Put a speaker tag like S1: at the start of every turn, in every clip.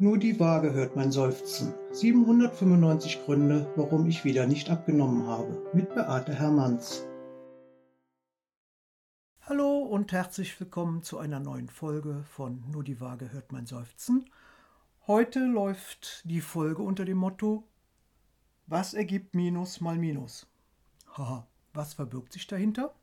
S1: Nur die Waage hört mein Seufzen. 795 Gründe, warum ich wieder nicht abgenommen habe. Mit Beate Hermanns.
S2: Hallo und herzlich willkommen zu einer neuen Folge von Nur die Waage hört mein Seufzen. Heute läuft die Folge unter dem Motto Was ergibt Minus mal Minus? Haha, was verbirgt sich dahinter?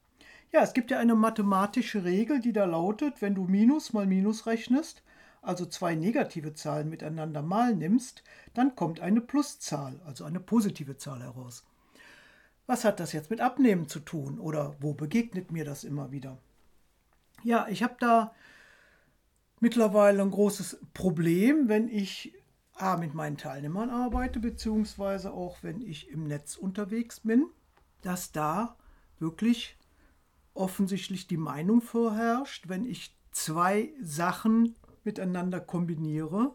S2: Ja, es gibt ja eine mathematische Regel, die da lautet, wenn du Minus mal Minus rechnest, also zwei negative Zahlen miteinander mal nimmst, dann kommt eine Pluszahl, also eine positive Zahl heraus. Was hat das jetzt mit Abnehmen zu tun oder wo begegnet mir das immer wieder? Ja, ich habe da mittlerweile ein großes Problem, wenn ich A, mit meinen Teilnehmern arbeite, beziehungsweise auch wenn ich im Netz unterwegs bin, dass da wirklich offensichtlich die Meinung vorherrscht, wenn ich zwei Sachen miteinander kombiniere,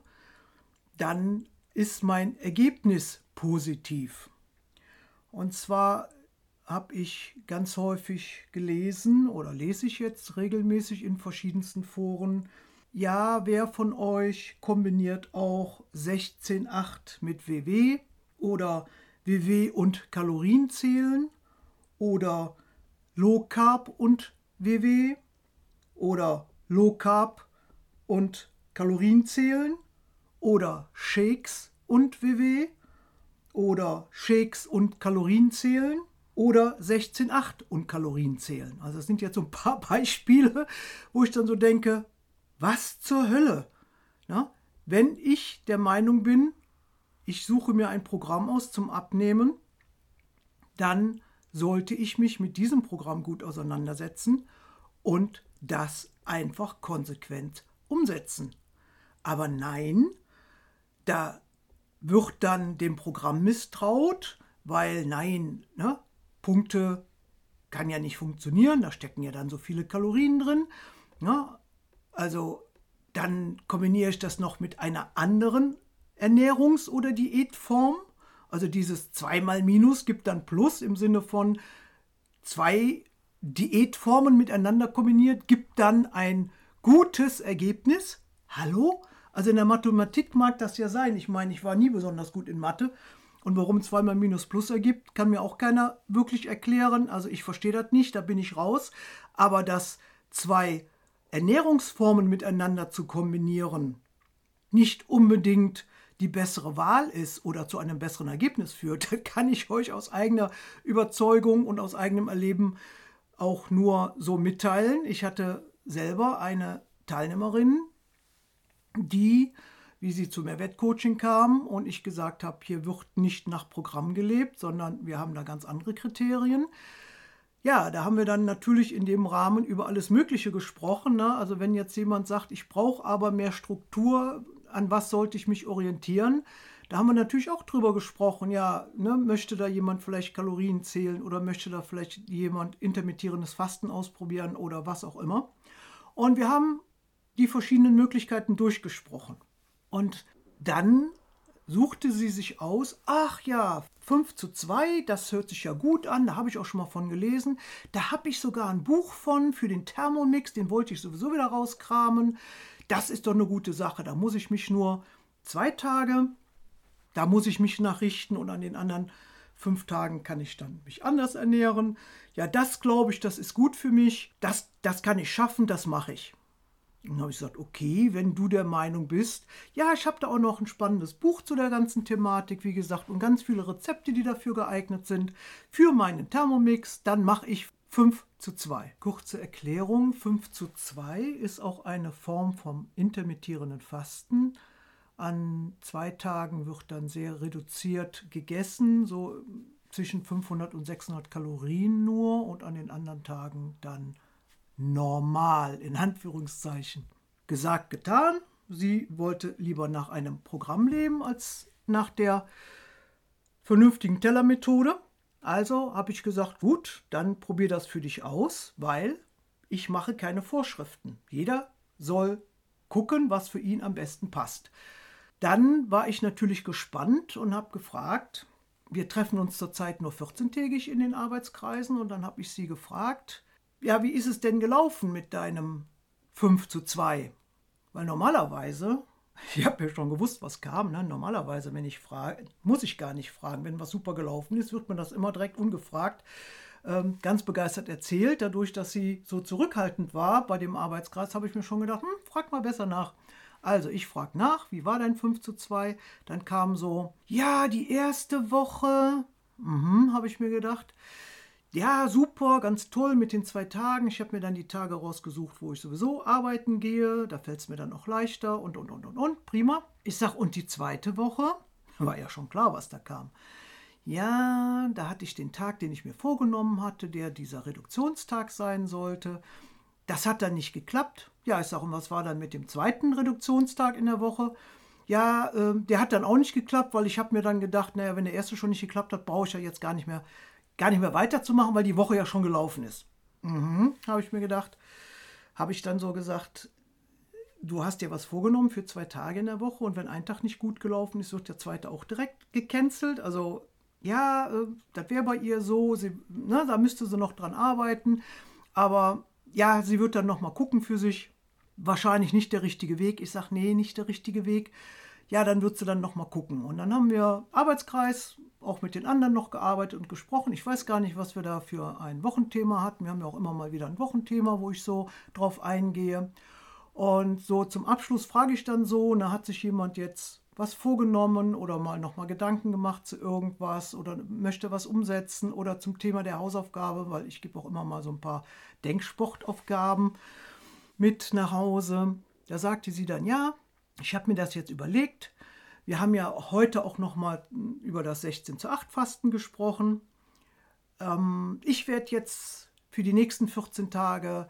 S2: dann ist mein Ergebnis positiv. Und zwar habe ich ganz häufig gelesen oder lese ich jetzt regelmäßig in verschiedensten Foren, ja, wer von euch kombiniert auch 16,8 mit WW oder WW und Kalorienzählen oder Low Carb und WW oder Low Carb und Kalorien zählen oder Shakes und WW oder Shakes und Kalorien zählen oder 16,8 und Kalorien zählen. Also das sind jetzt so ein paar Beispiele, wo ich dann so denke, was zur Hölle? Ja, wenn ich der Meinung bin, ich suche mir ein Programm aus zum Abnehmen, dann sollte ich mich mit diesem Programm gut auseinandersetzen und das einfach konsequent umsetzen. Aber nein, da wird dann dem Programm misstraut, weil nein, ne, Punkte kann ja nicht funktionieren, da stecken ja dann so viele Kalorien drin. Ne? Also dann kombiniere ich das noch mit einer anderen Ernährungs- oder Diätform. Also dieses zweimal Minus gibt dann Plus im Sinne von zwei Diätformen miteinander kombiniert, gibt dann ein gutes Ergebnis. Hallo? Also in der Mathematik mag das ja sein. Ich meine, ich war nie besonders gut in Mathe. Und warum zweimal Minus Plus ergibt, kann mir auch keiner wirklich erklären. Also ich verstehe das nicht, da bin ich raus. Aber dass zwei Ernährungsformen miteinander zu kombinieren, nicht unbedingt die bessere Wahl ist oder zu einem besseren Ergebnis führt, kann ich euch aus eigener Überzeugung und aus eigenem Erleben auch nur so mitteilen. Ich hatte selber eine Teilnehmerin, die, wie sie zu Mehrwertcoaching kam und ich gesagt habe, hier wird nicht nach Programm gelebt, sondern wir haben da ganz andere Kriterien. Ja, da haben wir dann natürlich in dem Rahmen über alles Mögliche gesprochen. Ne? Also wenn jetzt jemand sagt, ich brauche aber mehr Struktur, an was sollte ich mich orientieren? Da haben wir natürlich auch drüber gesprochen, ja, ne, möchte da jemand vielleicht Kalorien zählen oder möchte da vielleicht jemand intermittierendes Fasten ausprobieren oder was auch immer. Und wir haben die verschiedenen Möglichkeiten durchgesprochen. Und dann suchte sie sich aus, ach ja, 5 zu 2, das hört sich ja gut an, da habe ich auch schon mal von gelesen. Da habe ich sogar ein Buch von für den Thermomix, den wollte ich sowieso wieder rauskramen. Das ist doch eine gute Sache, da muss ich mich nur zwei Tage, da muss ich mich nachrichten und an den anderen fünf Tagen kann ich dann mich anders ernähren. Ja, das glaube ich, das ist gut für mich, das, das kann ich schaffen, das mache ich. Und dann habe ich gesagt, okay, wenn du der Meinung bist, ja, ich habe da auch noch ein spannendes Buch zu der ganzen Thematik, wie gesagt, und ganz viele Rezepte, die dafür geeignet sind, für meinen Thermomix, dann mache ich 5 zu 2. Kurze Erklärung, 5 zu 2 ist auch eine Form vom intermittierenden Fasten. An zwei Tagen wird dann sehr reduziert gegessen, so zwischen 500 und 600 Kalorien nur und an den anderen Tagen dann normal, in Anführungszeichen. Gesagt, getan. Sie wollte lieber nach einem Programm leben als nach der vernünftigen Tellermethode. Also habe ich gesagt, gut, dann probier das für dich aus, weil ich mache keine Vorschriften. Jeder soll gucken, was für ihn am besten passt. Dann war ich natürlich gespannt und habe gefragt, wir treffen uns zurzeit nur 14-tägig in den Arbeitskreisen und dann habe ich sie gefragt, ja, wie ist es denn gelaufen mit deinem 5 zu 2? Weil normalerweise Ich habe ja schon gewusst, was kam. Ne? Normalerweise, wenn ich frage, muss ich gar nicht fragen. Wenn was super gelaufen ist, wird man das immer direkt ungefragt ähm, ganz begeistert erzählt. Dadurch, dass sie so zurückhaltend war bei dem Arbeitskreis, habe ich mir schon gedacht, hm, frag mal besser nach. Also ich frage nach, wie war dein 5 zu 2? Dann kam so, ja, die erste Woche, mhm, habe ich mir gedacht. Ja, super, ganz toll mit den zwei Tagen. Ich habe mir dann die Tage rausgesucht, wo ich sowieso arbeiten gehe. Da fällt es mir dann auch leichter und, und, und, und, und. Prima. Ich sage, und die zweite Woche? War ja schon klar, was da kam. Ja, da hatte ich den Tag, den ich mir vorgenommen hatte, der dieser Reduktionstag sein sollte. Das hat dann nicht geklappt. Ja, ich sage, und was war dann mit dem zweiten Reduktionstag in der Woche? Ja, äh, der hat dann auch nicht geklappt, weil ich habe mir dann gedacht, naja, wenn der erste schon nicht geklappt hat, brauche ich ja jetzt gar nicht mehr, gar nicht mehr weiterzumachen, weil die Woche ja schon gelaufen ist. Mhm, habe ich mir gedacht. Habe ich dann so gesagt, du hast dir was vorgenommen für zwei Tage in der Woche und wenn ein Tag nicht gut gelaufen ist, wird der zweite auch direkt gecancelt. Also ja, äh, das wäre bei ihr so, sie, ne, da müsste sie noch dran arbeiten, aber ja, sie wird dann noch mal gucken für sich. Wahrscheinlich nicht der richtige Weg. Ich sage, nee, nicht der richtige Weg. Ja, dann wird sie dann noch mal gucken. Und dann haben wir Arbeitskreis, auch mit den anderen noch gearbeitet und gesprochen. Ich weiß gar nicht, was wir da für ein Wochenthema hatten. Wir haben ja auch immer mal wieder ein Wochenthema, wo ich so drauf eingehe. Und so zum Abschluss frage ich dann so, da hat sich jemand jetzt was vorgenommen oder mal nochmal Gedanken gemacht zu irgendwas oder möchte was umsetzen oder zum Thema der Hausaufgabe, weil ich gebe auch immer mal so ein paar Denksportaufgaben mit nach Hause. Da sagte sie dann, ja, ich habe mir das jetzt überlegt. Wir haben ja heute auch nochmal über das 16 zu 8 Fasten gesprochen. Ähm, ich werde jetzt für die nächsten 14 Tage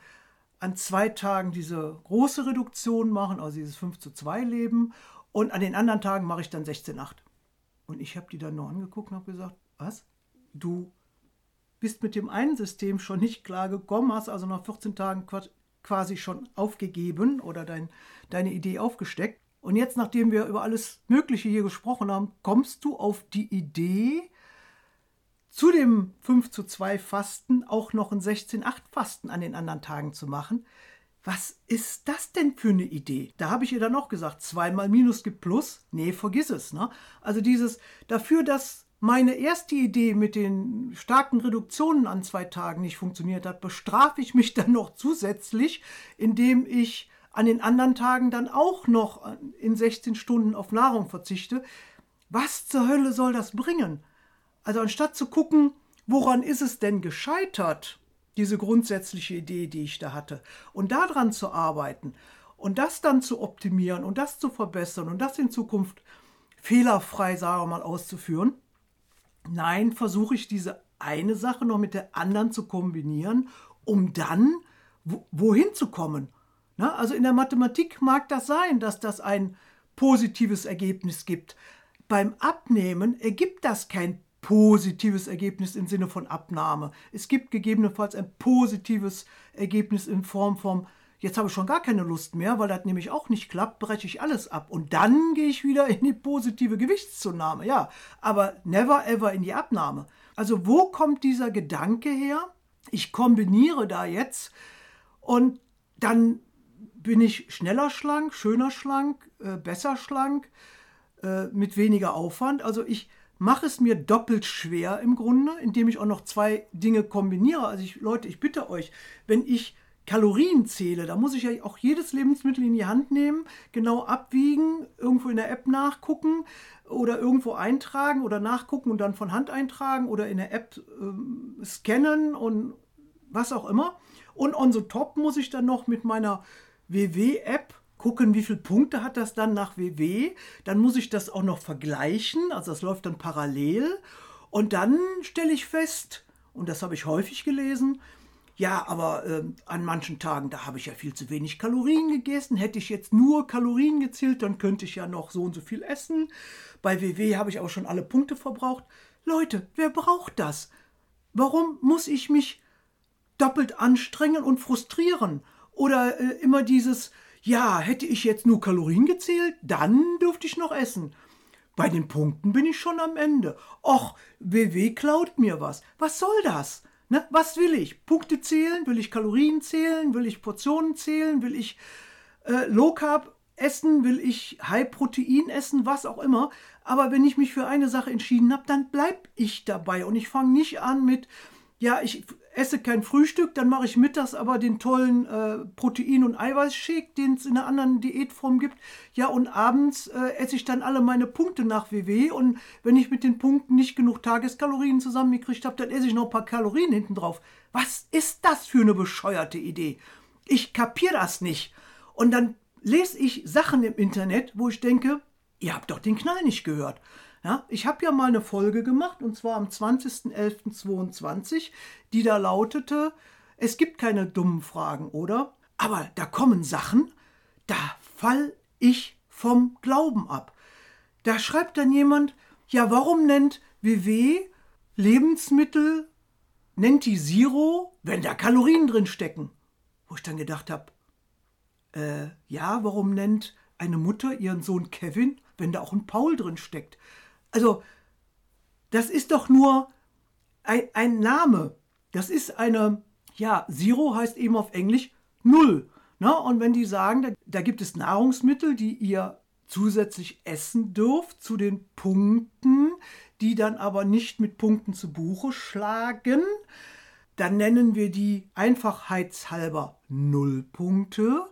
S2: an zwei Tagen diese große Reduktion machen, also dieses 5 zu 2 Leben und an den anderen Tagen mache ich dann 16,8. Und ich habe die dann nur angeguckt und habe gesagt, was? Du bist mit dem einen System schon nicht klar gekommen, hast also nach 14 Tagen quasi schon aufgegeben oder dein, deine Idee aufgesteckt. Und jetzt, nachdem wir über alles Mögliche hier gesprochen haben, kommst du auf die Idee, zu dem 5 zu 2 Fasten auch noch ein 16-8 Fasten an den anderen Tagen zu machen was ist das denn für eine Idee? Da habe ich ihr dann auch gesagt, zweimal Minus gibt Plus. Nee, vergiss es. Ne? Also dieses dafür, dass meine erste Idee mit den starken Reduktionen an zwei Tagen nicht funktioniert hat, bestrafe ich mich dann noch zusätzlich, indem ich an den anderen Tagen dann auch noch in 16 Stunden auf Nahrung verzichte. Was zur Hölle soll das bringen? Also anstatt zu gucken, woran ist es denn gescheitert diese grundsätzliche Idee, die ich da hatte. Und daran zu arbeiten und das dann zu optimieren und das zu verbessern und das in Zukunft fehlerfrei, sagen wir mal, auszuführen. Nein, versuche ich diese eine Sache noch mit der anderen zu kombinieren, um dann wohin zu kommen. Na, also in der Mathematik mag das sein, dass das ein positives Ergebnis gibt. Beim Abnehmen ergibt das kein positives Ergebnis im Sinne von Abnahme. Es gibt gegebenenfalls ein positives Ergebnis in Form von, jetzt habe ich schon gar keine Lust mehr, weil das nämlich auch nicht klappt, breche ich alles ab. Und dann gehe ich wieder in die positive Gewichtszunahme. Ja, aber never ever in die Abnahme. Also wo kommt dieser Gedanke her? Ich kombiniere da jetzt und dann bin ich schneller schlank, schöner schlank, äh, besser schlank, äh, mit weniger Aufwand. Also ich mache es mir doppelt schwer im Grunde, indem ich auch noch zwei Dinge kombiniere. Also ich, Leute, ich bitte euch, wenn ich Kalorien zähle, da muss ich ja auch jedes Lebensmittel in die Hand nehmen, genau abwiegen, irgendwo in der App nachgucken oder irgendwo eintragen oder nachgucken und dann von Hand eintragen oder in der App äh, scannen und was auch immer. Und on the top muss ich dann noch mit meiner WW-App gucken, wie viele Punkte hat das dann nach WW. Dann muss ich das auch noch vergleichen, also das läuft dann parallel. Und dann stelle ich fest, und das habe ich häufig gelesen, ja, aber äh, an manchen Tagen, da habe ich ja viel zu wenig Kalorien gegessen. Hätte ich jetzt nur Kalorien gezählt, dann könnte ich ja noch so und so viel essen. Bei WW habe ich aber schon alle Punkte verbraucht. Leute, wer braucht das? Warum muss ich mich doppelt anstrengen und frustrieren? Oder äh, immer dieses, ja, hätte ich jetzt nur Kalorien gezählt, dann dürfte ich noch essen. Bei den Punkten bin ich schon am Ende. Och, WW klaut mir was. Was soll das? Ne? Was will ich? Punkte zählen? Will ich Kalorien zählen? Will ich Portionen zählen? Will ich äh, Low Carb essen, will ich High Protein essen, was auch immer. Aber wenn ich mich für eine Sache entschieden habe, dann bleibe ich dabei und ich fange nicht an mit, ja, ich esse kein Frühstück, dann mache ich mittags aber den tollen äh, Protein- und Eiweißshake, den es in einer anderen Diätform gibt. Ja, und abends äh, esse ich dann alle meine Punkte nach WW und wenn ich mit den Punkten nicht genug Tageskalorien zusammengekriegt habe, dann esse ich noch ein paar Kalorien hinten drauf. Was ist das für eine bescheuerte Idee? Ich kapiere das nicht. Und dann lese ich Sachen im Internet, wo ich denke, ihr habt doch den Knall nicht gehört. Ja, ich habe ja mal eine Folge gemacht, und zwar am 20.11.22, die da lautete, es gibt keine dummen Fragen, oder? Aber da kommen Sachen, da fall ich vom Glauben ab. Da schreibt dann jemand, ja, warum nennt WW Lebensmittel, nennt die Zero, wenn da Kalorien drin stecken? Wo ich dann gedacht habe, äh, ja, warum nennt eine Mutter ihren Sohn Kevin, wenn da auch ein Paul drin steckt? Also, das ist doch nur ein, ein Name. Das ist eine, ja, Zero heißt eben auf Englisch Null. Ne? Und wenn die sagen, da, da gibt es Nahrungsmittel, die ihr zusätzlich essen dürft zu den Punkten, die dann aber nicht mit Punkten zu Buche schlagen, dann nennen wir die einfachheitshalber Nullpunkte,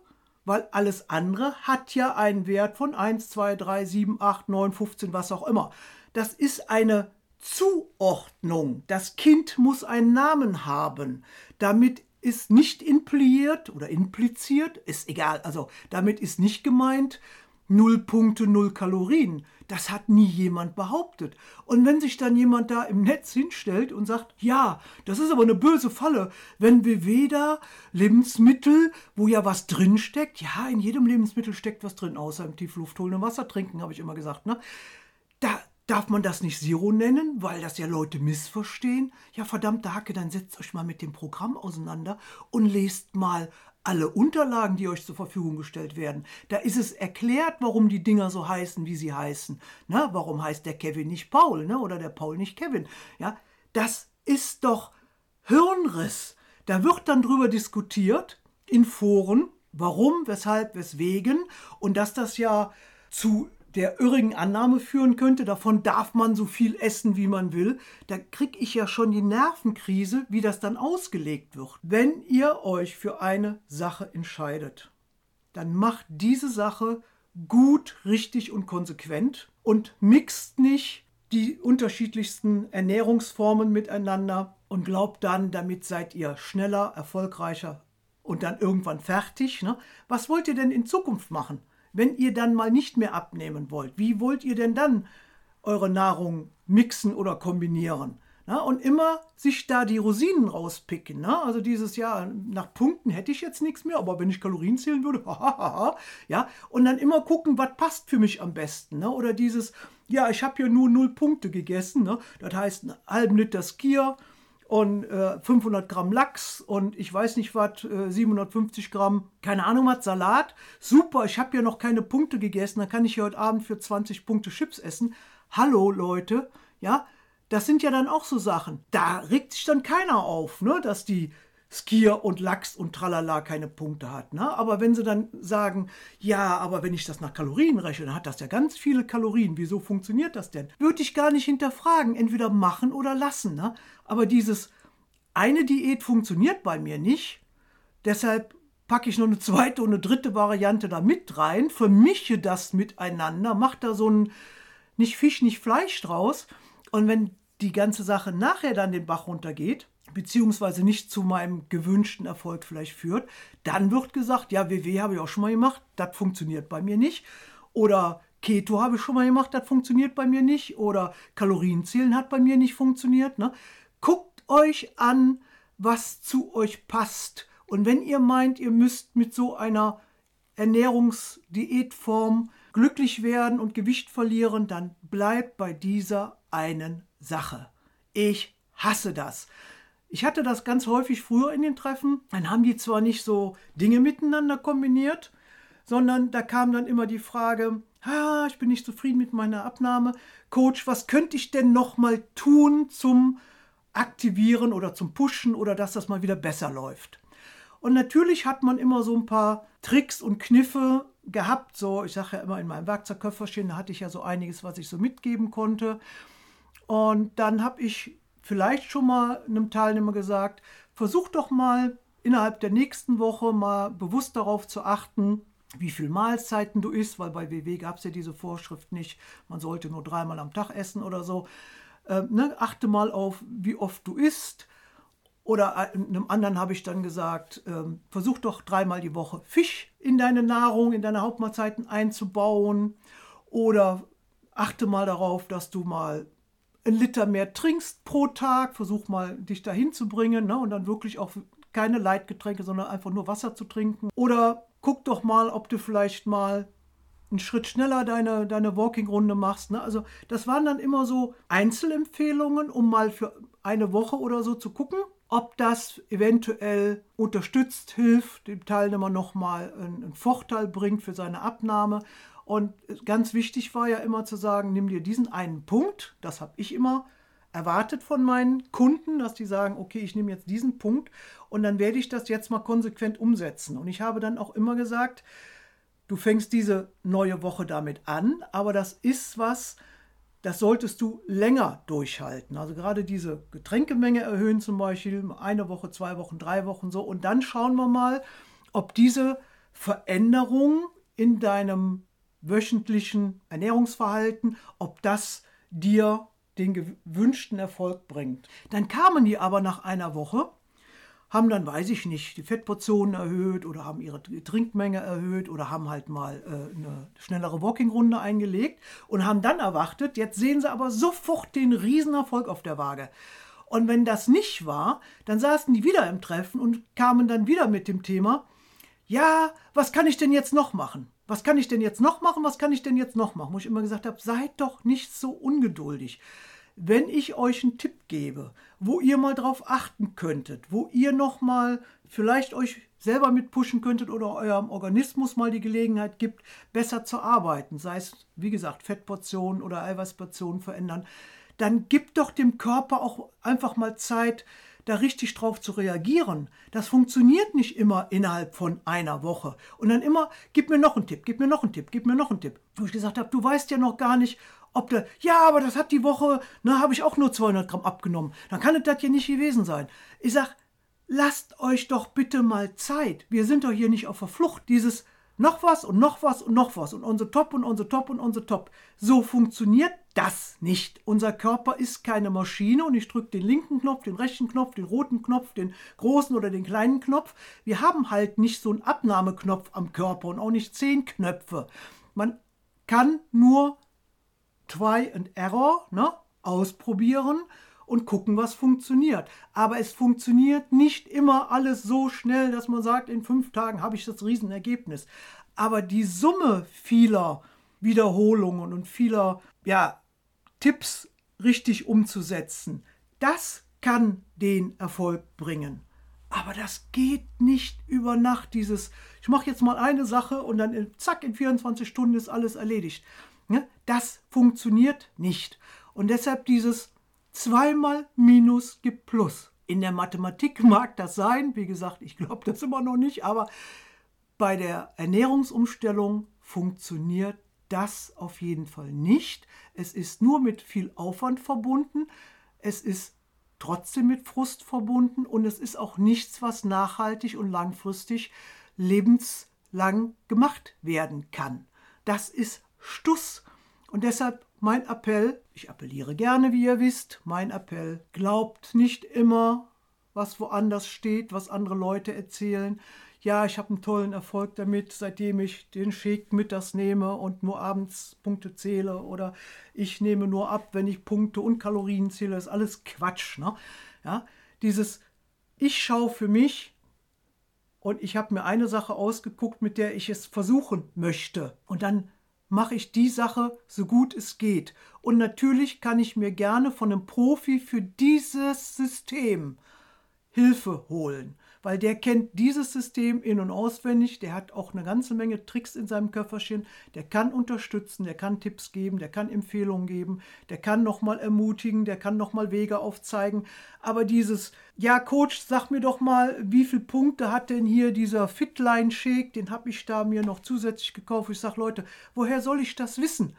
S2: weil alles andere hat ja einen Wert von 1, 2, 3, 7, 8, 9, 15, was auch immer. Das ist eine Zuordnung. Das Kind muss einen Namen haben. Damit ist nicht impliziert oder impliziert, ist egal, also damit ist nicht gemeint, null Punkte, null Kalorien. Das hat nie jemand behauptet. Und wenn sich dann jemand da im Netz hinstellt und sagt, ja, das ist aber eine böse Falle, wenn wir weder Lebensmittel, wo ja was drin steckt, ja, in jedem Lebensmittel steckt was drin, außer im Tiefluft holen und Wasser trinken, habe ich immer gesagt, ne? Da darf man das nicht Zero nennen, weil das ja Leute missverstehen. Ja, verdammte Hacke, dann setzt euch mal mit dem Programm auseinander und lest mal alle Unterlagen, die euch zur Verfügung gestellt werden. Da ist es erklärt, warum die Dinger so heißen, wie sie heißen. Na, warum heißt der Kevin nicht Paul, ne? Oder der Paul nicht Kevin? Ja, das ist doch Hirnriss. Da wird dann drüber diskutiert in Foren, warum, weshalb, weswegen und dass das ja zu der irrigen Annahme führen könnte, davon darf man so viel essen, wie man will, da kriege ich ja schon die Nervenkrise, wie das dann ausgelegt wird. Wenn ihr euch für eine Sache entscheidet, dann macht diese Sache gut, richtig und konsequent und mixt nicht die unterschiedlichsten Ernährungsformen miteinander und glaubt dann, damit seid ihr schneller, erfolgreicher und dann irgendwann fertig. Ne? Was wollt ihr denn in Zukunft machen? Wenn ihr dann mal nicht mehr abnehmen wollt, wie wollt ihr denn dann eure Nahrung mixen oder kombinieren? Na, und immer sich da die Rosinen rauspicken. Na? Also dieses Jahr nach Punkten hätte ich jetzt nichts mehr, aber wenn ich Kalorien zählen würde, ja, und dann immer gucken, was passt für mich am besten. Ne? Oder dieses, ja, ich habe hier nur null Punkte gegessen. Ne? Das heißt, einen halben Liter Skier, und äh, 500 Gramm Lachs und ich weiß nicht was, äh, 750 Gramm, keine Ahnung was, Salat. Super, ich habe ja noch keine Punkte gegessen, dann kann ich ja heute Abend für 20 Punkte Chips essen. Hallo Leute, ja, das sind ja dann auch so Sachen. Da regt sich dann keiner auf, ne, dass die Skier und Lachs und Tralala keine Punkte hat. Ne? Aber wenn sie dann sagen, ja, aber wenn ich das nach Kalorien rechne, dann hat das ja ganz viele Kalorien. Wieso funktioniert das denn? Würde ich gar nicht hinterfragen. Entweder machen oder lassen. Ne? Aber dieses eine Diät funktioniert bei mir nicht. Deshalb packe ich noch eine zweite und eine dritte Variante da mit rein, vermische das miteinander, mache da so ein nicht Fisch, nicht Fleisch draus. Und wenn die ganze Sache nachher dann den Bach runtergeht, beziehungsweise nicht zu meinem gewünschten Erfolg vielleicht führt, dann wird gesagt, ja, WW habe ich auch schon mal gemacht, das funktioniert bei mir nicht. Oder Keto habe ich schon mal gemacht, das funktioniert bei mir nicht. Oder Kalorienzählen hat bei mir nicht funktioniert. Ne? Guckt euch an, was zu euch passt. Und wenn ihr meint, ihr müsst mit so einer Ernährungsdiätform glücklich werden und Gewicht verlieren, dann bleibt bei dieser einen Sache. Ich hasse das. Ich hatte das ganz häufig früher in den Treffen. Dann haben die zwar nicht so Dinge miteinander kombiniert, sondern da kam dann immer die Frage, ah, ich bin nicht zufrieden mit meiner Abnahme. Coach, was könnte ich denn noch mal tun zum Aktivieren oder zum Pushen oder dass das mal wieder besser läuft? Und natürlich hat man immer so ein paar Tricks und Kniffe, gehabt. So, ich sage ja immer in meinem Werkzeugköfferchen, da hatte ich ja so einiges, was ich so mitgeben konnte. Und dann habe ich vielleicht schon mal einem Teilnehmer gesagt, versuch doch mal innerhalb der nächsten Woche mal bewusst darauf zu achten, wie viel Mahlzeiten du isst, weil bei WW gab es ja diese Vorschrift nicht, man sollte nur dreimal am Tag essen oder so. Ähm, ne, achte mal auf, wie oft du isst. Oder einem anderen habe ich dann gesagt, ähm, versuch doch dreimal die Woche Fisch in deine Nahrung, in deine Hauptmahlzeiten einzubauen. Oder achte mal darauf, dass du mal ein Liter mehr trinkst pro Tag. Versuch mal, dich dahin zu bringen ne? und dann wirklich auch keine Leitgetränke, sondern einfach nur Wasser zu trinken. Oder guck doch mal, ob du vielleicht mal einen Schritt schneller deine, deine Walking-Runde machst. Ne? Also das waren dann immer so Einzelempfehlungen, um mal für eine Woche oder so zu gucken, ob das eventuell unterstützt, hilft, dem Teilnehmer nochmal einen, einen Vorteil bringt für seine Abnahme. Und ganz wichtig war ja immer zu sagen, nimm dir diesen einen Punkt, das habe ich immer erwartet von meinen Kunden, dass die sagen, okay, ich nehme jetzt diesen Punkt und dann werde ich das jetzt mal konsequent umsetzen. Und ich habe dann auch immer gesagt, du fängst diese neue Woche damit an, aber das ist was, das solltest du länger durchhalten. Also gerade diese Getränkemenge erhöhen zum Beispiel, eine Woche, zwei Wochen, drei Wochen so. Und dann schauen wir mal, ob diese Veränderung in deinem wöchentlichen Ernährungsverhalten, ob das dir den gewünschten Erfolg bringt. Dann kamen die aber nach einer Woche, haben dann, weiß ich nicht, die Fettportionen erhöht oder haben ihre Trinkmenge erhöht oder haben halt mal äh, eine schnellere Walking-Runde eingelegt und haben dann erwartet, jetzt sehen sie aber sofort den Riesenerfolg auf der Waage. Und wenn das nicht war, dann saßen die wieder im Treffen und kamen dann wieder mit dem Thema, ja, was kann ich denn jetzt noch machen? Was kann ich denn jetzt noch machen? Was kann ich denn jetzt noch machen? Wo ich immer gesagt habe, seid doch nicht so ungeduldig wenn ich euch einen Tipp gebe, wo ihr mal drauf achten könntet, wo ihr noch mal vielleicht euch selber mit pushen könntet oder eurem Organismus mal die Gelegenheit gibt, besser zu arbeiten, sei es wie gesagt Fettportionen oder Eiweißportionen verändern, dann gibt doch dem Körper auch einfach mal Zeit, da richtig drauf zu reagieren. Das funktioniert nicht immer innerhalb von einer Woche. Und dann immer, gib mir noch einen Tipp, gib mir noch einen Tipp, gib mir noch einen Tipp. Wo ich gesagt habe, du weißt ja noch gar nicht, ob der, ja, aber das hat die Woche, na, habe ich auch nur 200 Gramm abgenommen. Dann kann es das hier nicht gewesen sein. Ich sag, lasst euch doch bitte mal Zeit. Wir sind doch hier nicht auf der Flucht. Dieses noch was und noch was und noch was und unser Top und unser Top und unser Top. So funktioniert das nicht. Unser Körper ist keine Maschine und ich drücke den linken Knopf, den rechten Knopf, den roten Knopf, den großen oder den kleinen Knopf. Wir haben halt nicht so einen Abnahmeknopf am Körper und auch nicht zehn Knöpfe. Man kann nur Try and Error ne, ausprobieren und gucken, was funktioniert. Aber es funktioniert nicht immer alles so schnell, dass man sagt, in fünf Tagen habe ich das Riesenergebnis. Aber die Summe vieler Wiederholungen und vieler ja, Tipps richtig umzusetzen, das kann den Erfolg bringen. Aber das geht nicht über Nacht, dieses, ich mache jetzt mal eine Sache und dann zack, in 24 Stunden ist alles erledigt. Ne? Das funktioniert nicht. Und deshalb dieses zweimal Minus gibt Plus. In der Mathematik mag das sein, wie gesagt, ich glaube das immer noch nicht, aber bei der Ernährungsumstellung funktioniert das auf jeden Fall nicht. Es ist nur mit viel Aufwand verbunden. Es ist trotzdem mit Frust verbunden und es ist auch nichts, was nachhaltig und langfristig lebenslang gemacht werden kann. Das ist Stuss. Und deshalb mein Appell, ich appelliere gerne, wie ihr wisst, mein Appell, glaubt nicht immer, was woanders steht, was andere Leute erzählen. Ja, ich habe einen tollen Erfolg damit, seitdem ich den Shake mittags nehme und nur abends Punkte zähle. Oder ich nehme nur ab, wenn ich Punkte und Kalorien zähle. Das ist alles Quatsch. Ne? Ja, dieses Ich schaue für mich und ich habe mir eine Sache ausgeguckt, mit der ich es versuchen möchte. Und dann mache ich die Sache so gut es geht. Und natürlich kann ich mir gerne von einem Profi für dieses System Hilfe holen. Weil der kennt dieses System in- und auswendig, der hat auch eine ganze Menge Tricks in seinem Köfferchen, der kann unterstützen, der kann Tipps geben, der kann Empfehlungen geben, der kann nochmal ermutigen, der kann nochmal Wege aufzeigen. Aber dieses, ja Coach, sag mir doch mal, wie viele Punkte hat denn hier dieser Fitline Shake, den habe ich da mir noch zusätzlich gekauft. Ich sage, Leute, woher soll ich das wissen?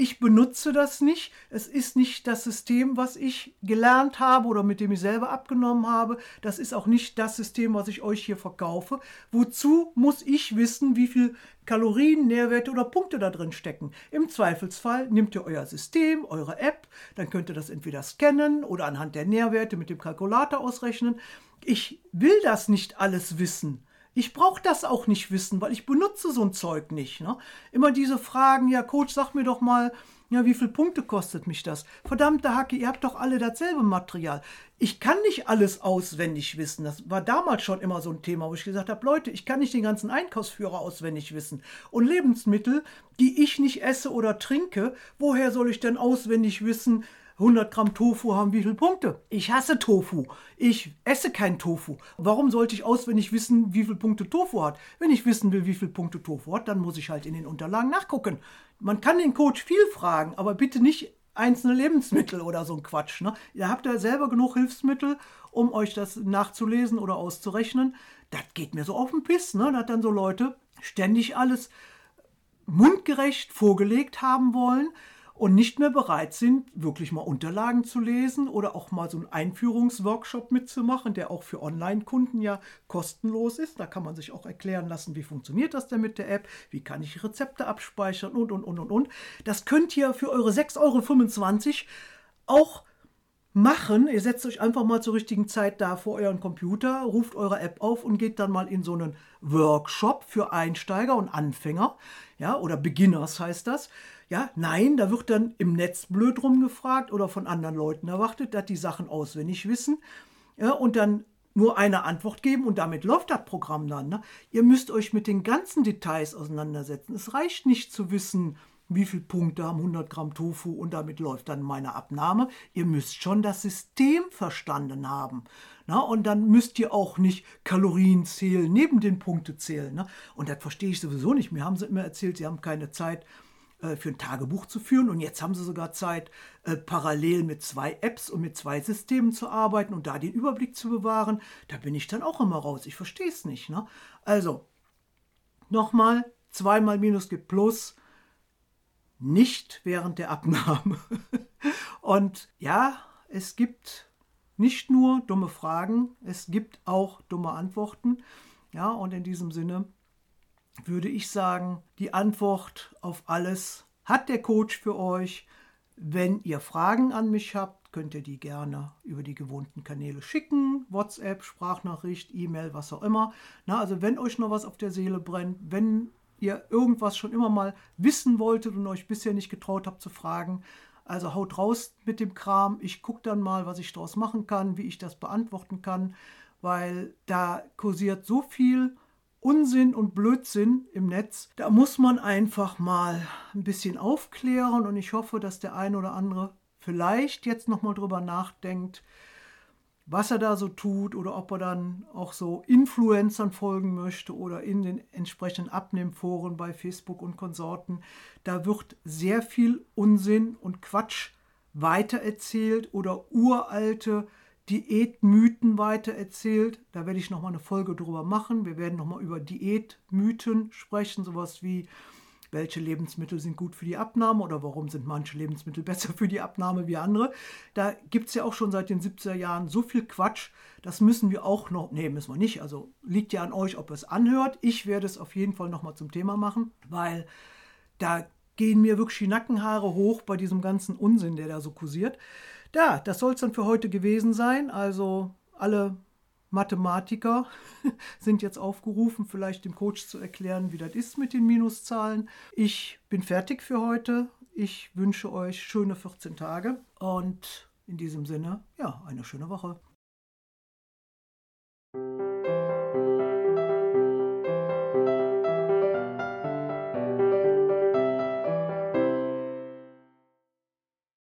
S2: Ich benutze das nicht. Es ist nicht das System, was ich gelernt habe oder mit dem ich selber abgenommen habe. Das ist auch nicht das System, was ich euch hier verkaufe. Wozu muss ich wissen, wie viel Kalorien, Nährwerte oder Punkte da drin stecken? Im Zweifelsfall nehmt ihr euer System, eure App, dann könnt ihr das entweder scannen oder anhand der Nährwerte mit dem Kalkulator ausrechnen. Ich will das nicht alles wissen. Ich brauche das auch nicht wissen, weil ich benutze so ein Zeug nicht. Ne? Immer diese Fragen, ja Coach, sag mir doch mal, ja, wie viele Punkte kostet mich das? Verdammte Hacke, ihr habt doch alle dasselbe Material. Ich kann nicht alles auswendig wissen. Das war damals schon immer so ein Thema, wo ich gesagt habe, Leute, ich kann nicht den ganzen Einkaufsführer auswendig wissen. Und Lebensmittel, die ich nicht esse oder trinke, woher soll ich denn auswendig wissen, 100 Gramm Tofu haben wie viele Punkte? Ich hasse Tofu. Ich esse kein Tofu. Warum sollte ich auswendig wissen, wie viele Punkte Tofu hat? Wenn ich wissen will, wie viele Punkte Tofu hat, dann muss ich halt in den Unterlagen nachgucken. Man kann den Coach viel fragen, aber bitte nicht einzelne Lebensmittel oder so ein Quatsch. Ne? Ihr habt ja selber genug Hilfsmittel, um euch das nachzulesen oder auszurechnen. Das geht mir so auf den Piss, ne? dass dann so Leute ständig alles mundgerecht vorgelegt haben wollen und nicht mehr bereit sind, wirklich mal Unterlagen zu lesen oder auch mal so einen Einführungsworkshop mitzumachen, der auch für Online-Kunden ja kostenlos ist. Da kann man sich auch erklären lassen, wie funktioniert das denn mit der App, wie kann ich Rezepte abspeichern und, und, und, und, und. Das könnt ihr für eure 6,25 Euro auch machen. Ihr setzt euch einfach mal zur richtigen Zeit da vor euren Computer, ruft eure App auf und geht dann mal in so einen Workshop für Einsteiger und Anfänger, ja, oder Beginners heißt das. Ja, nein, da wird dann im Netz blöd rumgefragt oder von anderen Leuten erwartet, dass die Sachen auswendig wissen ja, und dann nur eine Antwort geben und damit läuft das Programm dann. Ne? Ihr müsst euch mit den ganzen Details auseinandersetzen. Es reicht nicht zu wissen, wie viele Punkte haben 100 Gramm Tofu und damit läuft dann meine Abnahme. Ihr müsst schon das System verstanden haben. Na, und dann müsst ihr auch nicht Kalorien zählen, neben den Punkte zählen. Ne? Und das verstehe ich sowieso nicht. Mir haben sie immer erzählt, sie haben keine Zeit, äh, für ein Tagebuch zu führen. Und jetzt haben sie sogar Zeit, äh, parallel mit zwei Apps und mit zwei Systemen zu arbeiten und da den Überblick zu bewahren. Da bin ich dann auch immer raus. Ich verstehe es nicht. Ne? Also, nochmal, zweimal Minus gibt Plus. Nicht während der Abnahme. und ja, es gibt nicht nur dumme Fragen, es gibt auch dumme Antworten. Ja, und in diesem Sinne würde ich sagen, die Antwort auf alles hat der Coach für euch. Wenn ihr Fragen an mich habt, könnt ihr die gerne über die gewohnten Kanäle schicken. WhatsApp, Sprachnachricht, E-Mail, was auch immer. Na, also wenn euch noch was auf der Seele brennt, wenn ihr irgendwas schon immer mal wissen wolltet und euch bisher nicht getraut habt zu fragen, also haut raus mit dem Kram. Ich gucke dann mal, was ich daraus machen kann, wie ich das beantworten kann, weil da kursiert so viel Unsinn und Blödsinn im Netz, da muss man einfach mal ein bisschen aufklären und ich hoffe, dass der eine oder andere vielleicht jetzt noch mal drüber nachdenkt, was er da so tut oder ob er dann auch so Influencern folgen möchte oder in den entsprechenden Abnehmforen bei Facebook und Konsorten. Da wird sehr viel Unsinn und Quatsch weitererzählt oder uralte Diätmythen weitererzählt. Da werde ich nochmal eine Folge drüber machen. Wir werden nochmal über Diätmythen sprechen, sowas wie welche Lebensmittel sind gut für die Abnahme oder warum sind manche Lebensmittel besser für die Abnahme wie andere. Da gibt es ja auch schon seit den 70er Jahren so viel Quatsch. Das müssen wir auch noch, nee, müssen wir nicht. Also liegt ja an euch, ob es anhört. Ich werde es auf jeden Fall nochmal zum Thema machen, weil da gehen mir wirklich die Nackenhaare hoch bei diesem ganzen Unsinn, der da so kursiert. Ja, das soll es dann für heute gewesen sein. Also alle Mathematiker sind jetzt aufgerufen, vielleicht dem Coach zu erklären, wie das ist mit den Minuszahlen. Ich bin fertig für heute. Ich wünsche euch schöne 14 Tage und in diesem Sinne, ja, eine schöne Woche.